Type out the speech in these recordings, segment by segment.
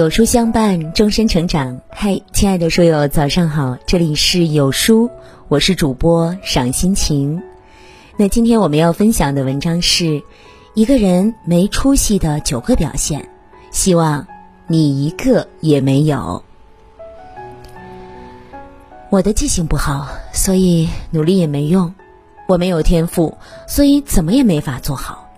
有书相伴，终身成长。嗨，亲爱的书友，早上好！这里是有书，我是主播赏心情。那今天我们要分享的文章是一个人没出息的九个表现，希望你一个也没有。我的记性不好，所以努力也没用；我没有天赋，所以怎么也没法做好；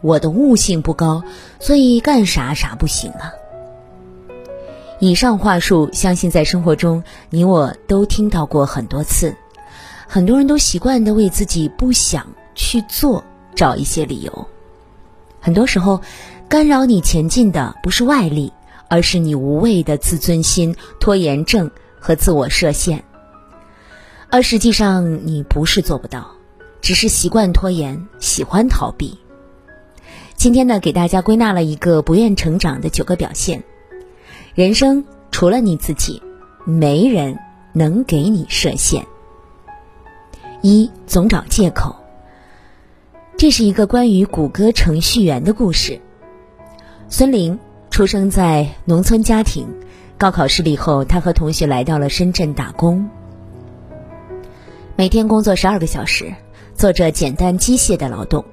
我的悟性不高，所以干啥啥不行啊。以上话术，相信在生活中你我都听到过很多次。很多人都习惯的为自己不想去做找一些理由。很多时候，干扰你前进的不是外力，而是你无谓的自尊心、拖延症和自我设限。而实际上，你不是做不到，只是习惯拖延，喜欢逃避。今天呢，给大家归纳了一个不愿成长的九个表现。人生除了你自己，没人能给你设限。一总找借口。这是一个关于谷歌程序员的故事。孙玲出生在农村家庭，高考失利后，他和同学来到了深圳打工，每天工作十二个小时，做着简单机械的劳动，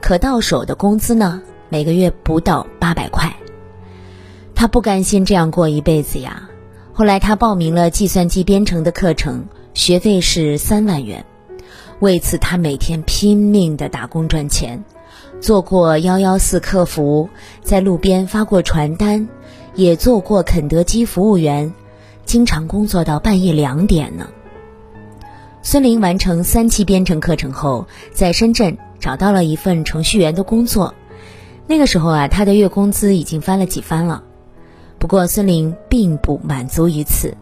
可到手的工资呢，每个月不到八百块。他不甘心这样过一辈子呀。后来他报名了计算机编程的课程，学费是三万元。为此，他每天拼命的打工赚钱，做过幺幺四客服，在路边发过传单，也做过肯德基服务员，经常工作到半夜两点呢。孙林完成三期编程课程后，在深圳找到了一份程序员的工作。那个时候啊，他的月工资已经翻了几番了。不过，孙林并不满足于此，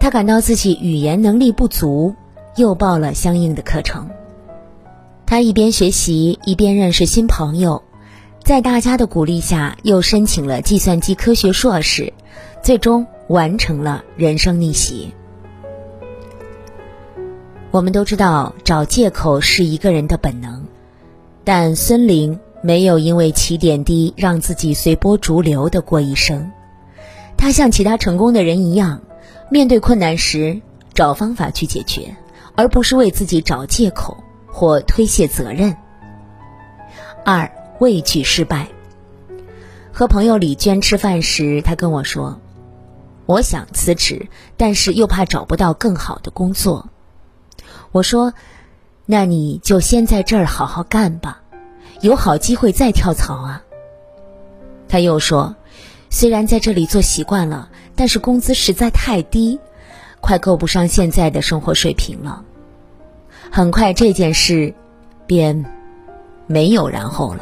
他感到自己语言能力不足，又报了相应的课程。他一边学习，一边认识新朋友，在大家的鼓励下，又申请了计算机科学硕士，最终完成了人生逆袭。我们都知道，找借口是一个人的本能，但孙林没有因为起点低，让自己随波逐流的过一生。他像其他成功的人一样，面对困难时找方法去解决，而不是为自己找借口或推卸责任。二畏惧失败。和朋友李娟吃饭时，她跟我说：“我想辞职，但是又怕找不到更好的工作。”我说：“那你就先在这儿好好干吧，有好机会再跳槽啊。”他又说。虽然在这里做习惯了，但是工资实在太低，快够不上现在的生活水平了。很快这件事便没有然后了。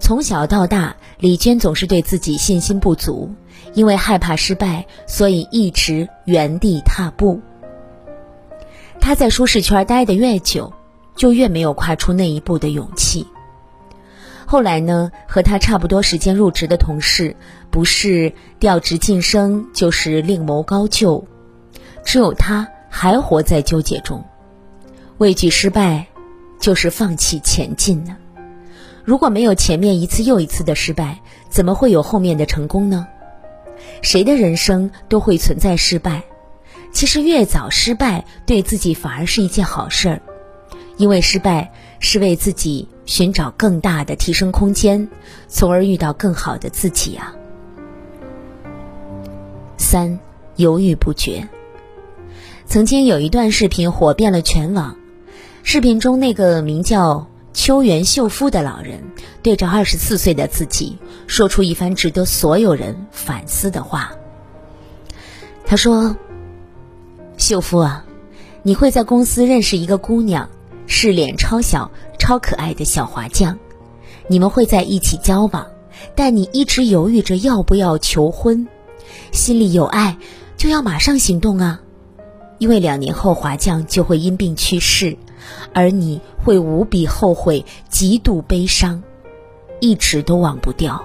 从小到大，李娟总是对自己信心不足，因为害怕失败，所以一直原地踏步。她在舒适圈待得越久，就越没有跨出那一步的勇气。后来呢，和他差不多时间入职的同事，不是调职晋升，就是另谋高就，只有他还活在纠结中，畏惧失败，就是放弃前进呢。如果没有前面一次又一次的失败，怎么会有后面的成功呢？谁的人生都会存在失败，其实越早失败，对自己反而是一件好事儿，因为失败是为自己。寻找更大的提升空间，从而遇到更好的自己啊。三，犹豫不决。曾经有一段视频火遍了全网，视频中那个名叫秋元秀夫的老人，对着二十四岁的自己说出一番值得所有人反思的话。他说：“秀夫啊，你会在公司认识一个姑娘。”是脸超小、超可爱的小华将，你们会在一起交往，但你一直犹豫着要不要求婚，心里有爱，就要马上行动啊！因为两年后华将就会因病去世，而你会无比后悔、极度悲伤，一直都忘不掉。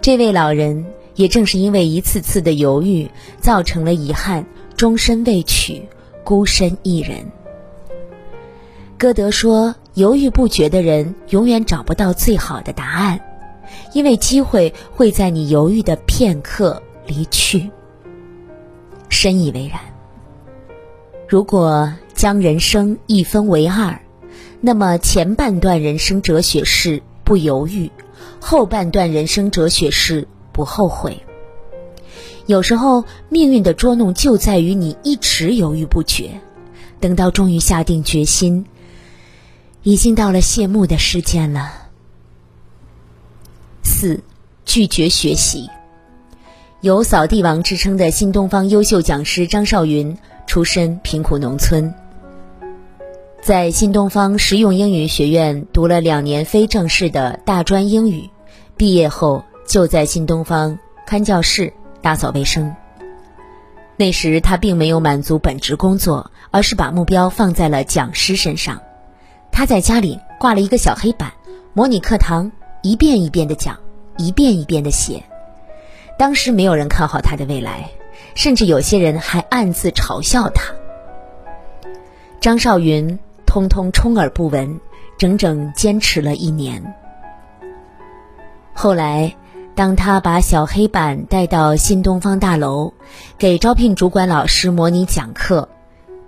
这位老人也正是因为一次次的犹豫，造成了遗憾，终身未娶，孤身一人。歌德说：“犹豫不决的人永远找不到最好的答案，因为机会会在你犹豫的片刻离去。深以为然。如果将人生一分为二，那么前半段人生哲学是不犹豫，后半段人生哲学是不后悔。有时候，命运的捉弄就在于你一直犹豫不决，等到终于下定决心，已经到了谢幕的时间了。四，拒绝学习。有“扫地王”之称的新东方优秀讲师张少云，出身贫苦农村，在新东方实用英语学院读了两年非正式的大专英语，毕业后就在新东方看教室。打扫卫生。那时他并没有满足本职工作，而是把目标放在了讲师身上。他在家里挂了一个小黑板，模拟课堂，一遍一遍的讲，一遍一遍的写。当时没有人看好他的未来，甚至有些人还暗自嘲笑他。张少云通通充耳不闻，整整坚持了一年。后来。当他把小黑板带到新东方大楼，给招聘主管老师模拟讲课，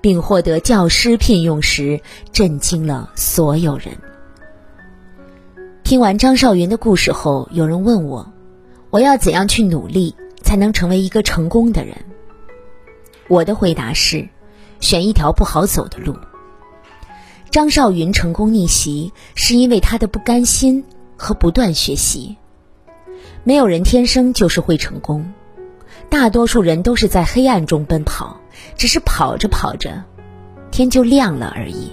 并获得教师聘用时，震惊了所有人。听完张少云的故事后，有人问我：“我要怎样去努力，才能成为一个成功的人？”我的回答是：选一条不好走的路。张少云成功逆袭，是因为他的不甘心和不断学习。没有人天生就是会成功，大多数人都是在黑暗中奔跑，只是跑着跑着，天就亮了而已。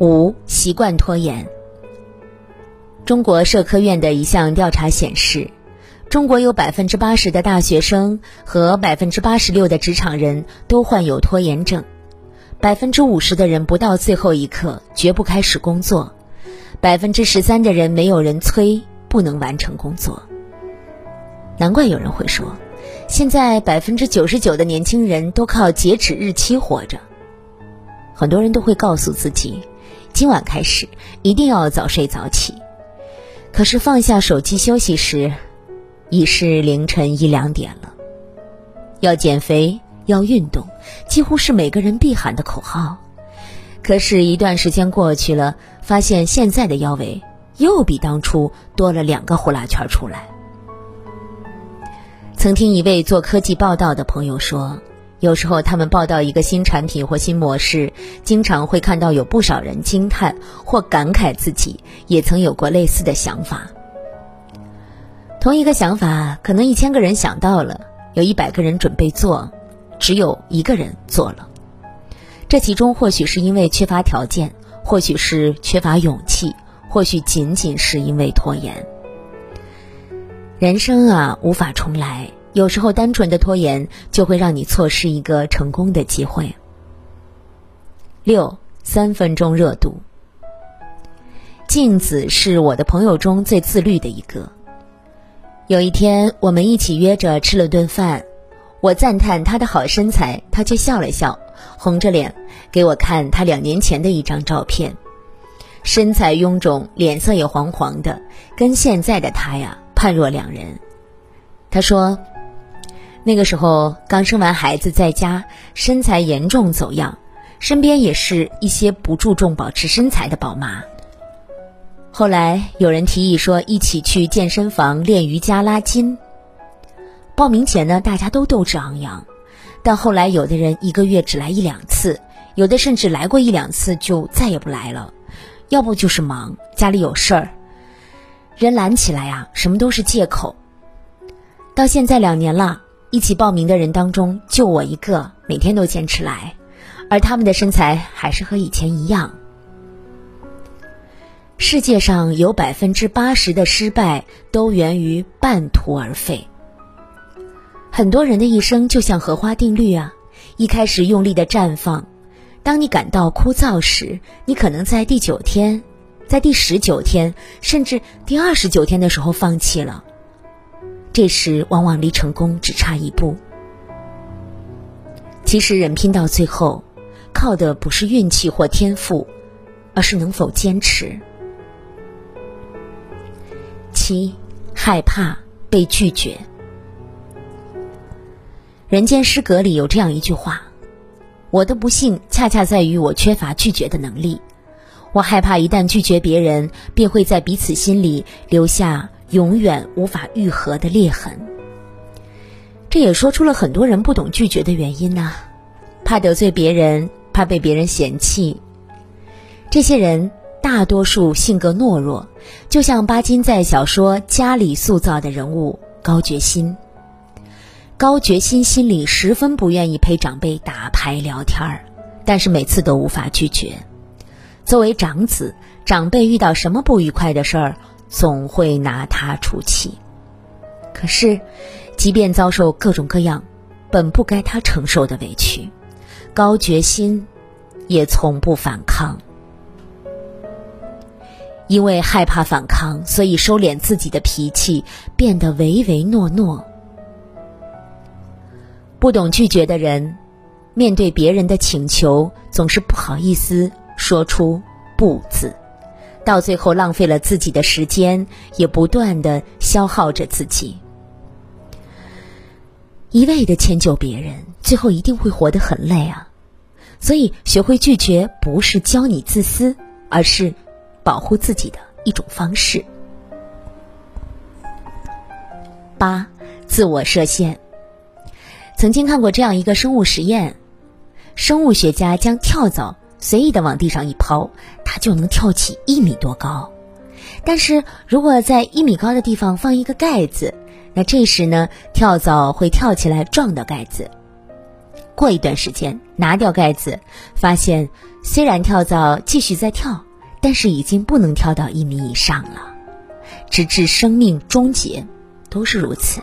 五习惯拖延。中国社科院的一项调查显示，中国有百分之八十的大学生和百分之八十六的职场人都患有拖延症，百分之五十的人不到最后一刻绝不开始工作。百分之十三的人没有人催，不能完成工作。难怪有人会说，现在百分之九十九的年轻人都靠截止日期活着。很多人都会告诉自己，今晚开始一定要早睡早起。可是放下手机休息时，已是凌晨一两点了。要减肥，要运动，几乎是每个人必喊的口号。可是，一段时间过去了，发现现在的腰围又比当初多了两个呼啦圈出来。曾听一位做科技报道的朋友说，有时候他们报道一个新产品或新模式，经常会看到有不少人惊叹或感慨自己也曾有过类似的想法。同一个想法，可能一千个人想到了，有一百个人准备做，只有一个人做了。这其中或许是因为缺乏条件，或许是缺乏勇气，或许仅仅是因为拖延。人生啊，无法重来，有时候单纯的拖延就会让你错失一个成功的机会。六三分钟热度。镜子是我的朋友中最自律的一个。有一天，我们一起约着吃了顿饭，我赞叹他的好身材，他却笑了笑。红着脸给我看他两年前的一张照片，身材臃肿，脸色也黄黄的，跟现在的他呀判若两人。他说，那个时候刚生完孩子，在家身材严重走样，身边也是一些不注重保持身材的宝妈。后来有人提议说一起去健身房练瑜伽拉筋，报名前呢大家都斗志昂扬。但后来，有的人一个月只来一两次，有的甚至来过一两次就再也不来了，要不就是忙，家里有事儿。人懒起来啊，什么都是借口。到现在两年了，一起报名的人当中，就我一个每天都坚持来，而他们的身材还是和以前一样。世界上有百分之八十的失败都源于半途而废。很多人的一生就像荷花定律啊，一开始用力的绽放，当你感到枯燥时，你可能在第九天，在第十九天，甚至第二十九天的时候放弃了。这时往往离成功只差一步。其实人拼到最后，靠的不是运气或天赋，而是能否坚持。七，害怕被拒绝。人间失格里有这样一句话：“我的不幸恰恰在于我缺乏拒绝的能力。我害怕一旦拒绝别人，便会在彼此心里留下永远无法愈合的裂痕。”这也说出了很多人不懂拒绝的原因呐，怕得罪别人，怕被别人嫌弃。这些人大多数性格懦弱，就像巴金在小说《家》里塑造的人物高觉新。高觉新心里十分不愿意陪长辈打牌聊天儿，但是每次都无法拒绝。作为长子，长辈遇到什么不愉快的事儿，总会拿他出气。可是。即便遭受各种各样本不该他承受的委屈，高决心也从不反抗。因为害怕反抗，所以收敛自己的脾气，变得唯唯诺诺。不懂拒绝的人，面对别人的请求，总是不好意思说出“不”字，到最后浪费了自己的时间，也不断的消耗着自己。一味的迁就别人，最后一定会活得很累啊！所以，学会拒绝不是教你自私，而是保护自己的一种方式。八，自我设限。曾经看过这样一个生物实验：生物学家将跳蚤随意的往地上一抛，它就能跳起一米多高。但是如果在一米高的地方放一个盖子，那这时呢，跳蚤会跳起来撞到盖子。过一段时间，拿掉盖子，发现虽然跳蚤继续在跳，但是已经不能跳到一米以上了，直至生命终结，都是如此。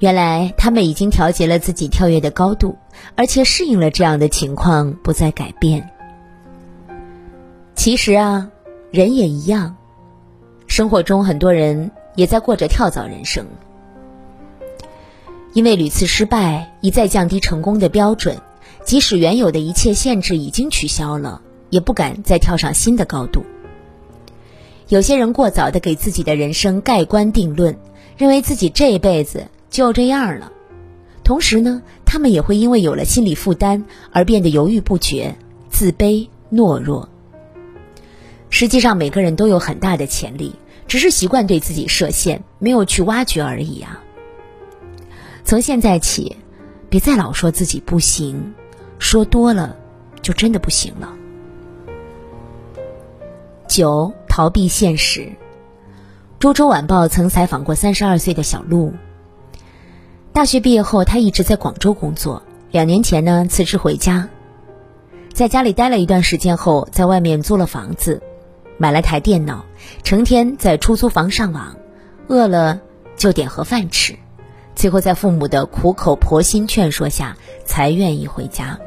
原来他们已经调节了自己跳跃的高度，而且适应了这样的情况，不再改变。其实啊，人也一样，生活中很多人。也在过着跳蚤人生，因为屡次失败，一再降低成功的标准，即使原有的一切限制已经取消了，也不敢再跳上新的高度。有些人过早的给自己的人生盖棺定论，认为自己这辈子就这样了，同时呢，他们也会因为有了心理负担而变得犹豫不决、自卑、懦弱。实际上，每个人都有很大的潜力。只是习惯对自己设限，没有去挖掘而已啊。从现在起，别再老说自己不行，说多了就真的不行了。九，逃避现实。《株洲晚报》曾采访过三十二岁的小陆。大学毕业后，他一直在广州工作。两年前呢，辞职回家，在家里待了一段时间后，在外面租了房子。买了台电脑，成天在出租房上网，饿了就点盒饭吃，最后在父母的苦口婆心劝说下才愿意回家。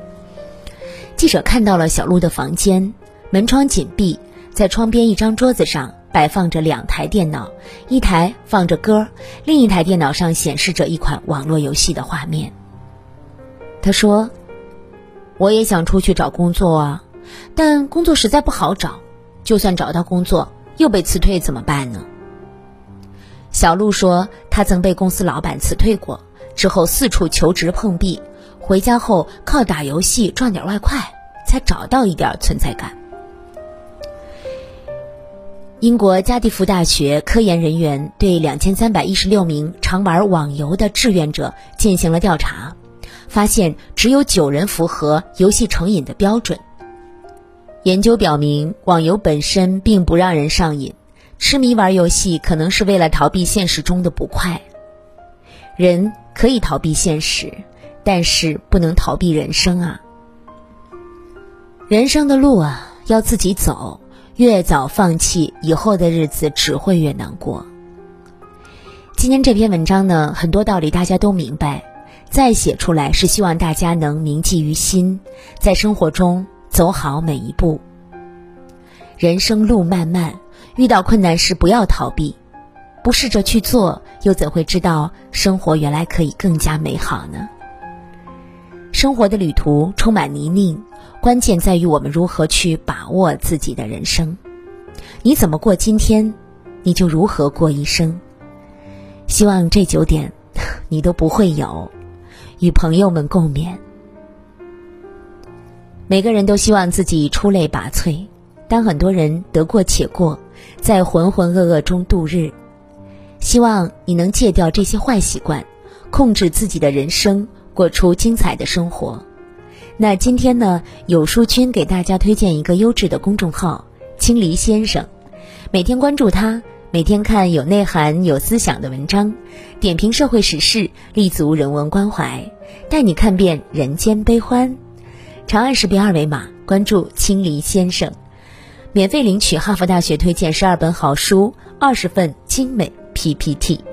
记者看到了小陆的房间，门窗紧闭，在窗边一张桌子上摆放着两台电脑，一台放着歌，另一台电脑上显示着一款网络游戏的画面。他说：“我也想出去找工作啊，但工作实在不好找。”就算找到工作，又被辞退怎么办呢？小鹿说，他曾被公司老板辞退过，之后四处求职碰壁，回家后靠打游戏赚点外快，才找到一点存在感。英国加蒂福大学科研人员对两千三百一十六名常玩网游的志愿者进行了调查，发现只有九人符合游戏成瘾的标准。研究表明，网游本身并不让人上瘾，痴迷玩游戏可能是为了逃避现实中的不快。人可以逃避现实，但是不能逃避人生啊！人生的路啊，要自己走，越早放弃，以后的日子只会越难过。今天这篇文章呢，很多道理大家都明白，再写出来是希望大家能铭记于心，在生活中。走好每一步。人生路漫漫，遇到困难时不要逃避，不试着去做，又怎会知道生活原来可以更加美好呢？生活的旅途充满泥泞，关键在于我们如何去把握自己的人生。你怎么过今天，你就如何过一生。希望这九点，你都不会有，与朋友们共勉。每个人都希望自己出类拔萃，但很多人得过且过，在浑浑噩噩中度日。希望你能戒掉这些坏习惯，控制自己的人生，过出精彩的生活。那今天呢，有书君给大家推荐一个优质的公众号“青离先生”，每天关注他，每天看有内涵、有思想的文章，点评社会时事，立足人文关怀，带你看遍人间悲欢。长按识别二维码关注“青离先生”，免费领取哈佛大学推荐十二本好书，二十份精美。PPT。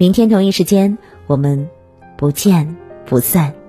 明天同一时间我们不见不散。